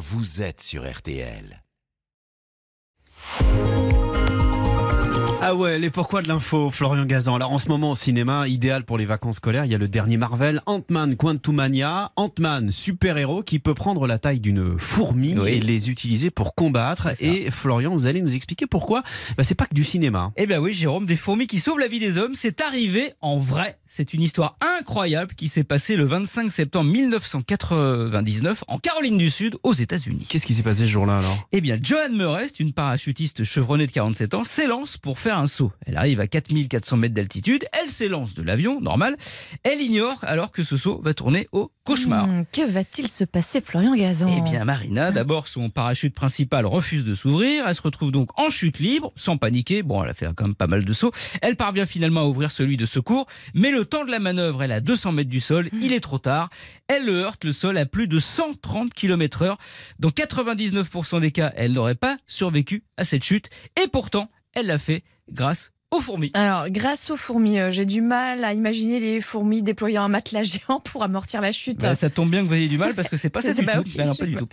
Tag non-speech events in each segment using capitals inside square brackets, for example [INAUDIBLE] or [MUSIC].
vous êtes sur RTL. Ah ouais, les pourquoi de l'info, Florian Gazan. Alors en ce moment au cinéma, idéal pour les vacances scolaires, il y a le dernier Marvel, Ant-Man Quantumania. Ant-Man, super-héros qui peut prendre la taille d'une fourmi Oui. et les utiliser pour combattre. Et Florian, vous allez nous expliquer pourquoi bah, c'est pas que du cinéma. Eh bien oui, Jérôme, des fourmis qui sauvent la vie des hommes, c'est arrivé en vrai. C'est une histoire incroyable qui s'est passée le 25 septembre 1999 en Caroline du Sud, aux États-Unis. Qu'est-ce qui s'est passé ce jour-là alors? Eh bien, Joanne Murray, une parachutiste chevronnée de 47 ans, s'élance pour faire un saut. Elle arrive à 4400 mètres d'altitude, elle s'élance de l'avion, normal. Elle ignore alors que ce saut va tourner au cauchemar. Hmm, que va-t-il se passer, Florian Gazan? Eh bien, Marina, d'abord, son parachute principal refuse de s'ouvrir. Elle se retrouve donc en chute libre, sans paniquer. Bon, elle a fait quand même pas mal de sauts. Elle parvient finalement à ouvrir celui de secours. Mais le temps de la manœuvre, elle est à 200 mètres du sol. Il est trop tard. Elle le heurte le sol à plus de 130 km heure. Dans 99% des cas, elle n'aurait pas survécu à cette chute. Et pourtant, elle l'a fait grâce aux fourmis. Alors, grâce aux fourmis, euh, j'ai du mal à imaginer les fourmis déployant un matelas géant [LAUGHS] pour amortir la chute. Bah, ça tombe bien que vous ayez du mal parce que c'est pas [LAUGHS] ça C'est du pas tout. oui. Bah non, pas du tout.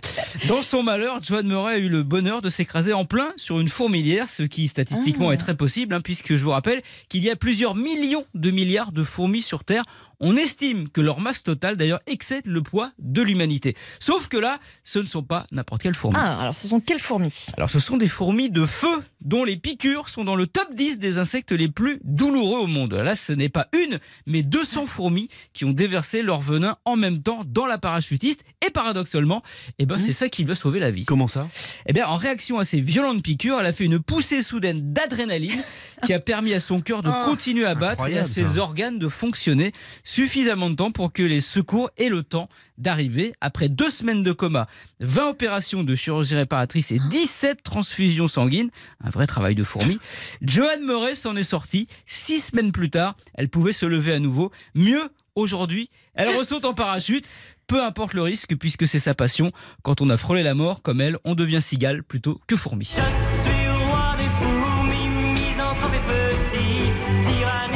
Dans son malheur, Joan Murray a eu le bonheur de s'écraser en plein sur une fourmilière, ce qui statistiquement Ah. est très possible, hein, puisque je vous rappelle qu'il y a plusieurs millions de milliards de fourmis sur Terre. On estime que leur masse totale, d'ailleurs, excède le poids de l'humanité. Sauf que là, ce ne sont pas n'importe quelles fourmis. Ah, alors ce sont quelles fourmis? Alors, ce sont des fourmis de feu dont les piqûres sont dans le top 10 des insectes les plus douloureux au monde. Là, ce n'est pas une, mais 200 fourmis qui ont déversé leur venin en même temps dans la parachutiste. Et paradoxalement, eh ben, c'est ça qui lui a sauvé la vie. Comment ça? Eh bien, en réaction à ces violentes piqûres, elle a fait une poussée soudaine d'adrénaline qui a permis à son cœur de Ah, continuer à battre et à ses ça. organes de fonctionner suffisamment de temps pour que les secours aient le temps d'arriver. Après deux semaines de coma, 20 opérations de chirurgie réparatrice et 17 transfusions sanguines, un vrai travail de fourmi, [LAUGHS] Joanne Murray s'en est sortie. Six semaines plus tard, elle pouvait se lever à nouveau. Mieux, aujourd'hui, elle ressaute en parachute. Peu importe le risque, puisque c'est sa passion. Quand on a frôlé la mort, comme elle, on devient cigale plutôt que fourmi. qui dira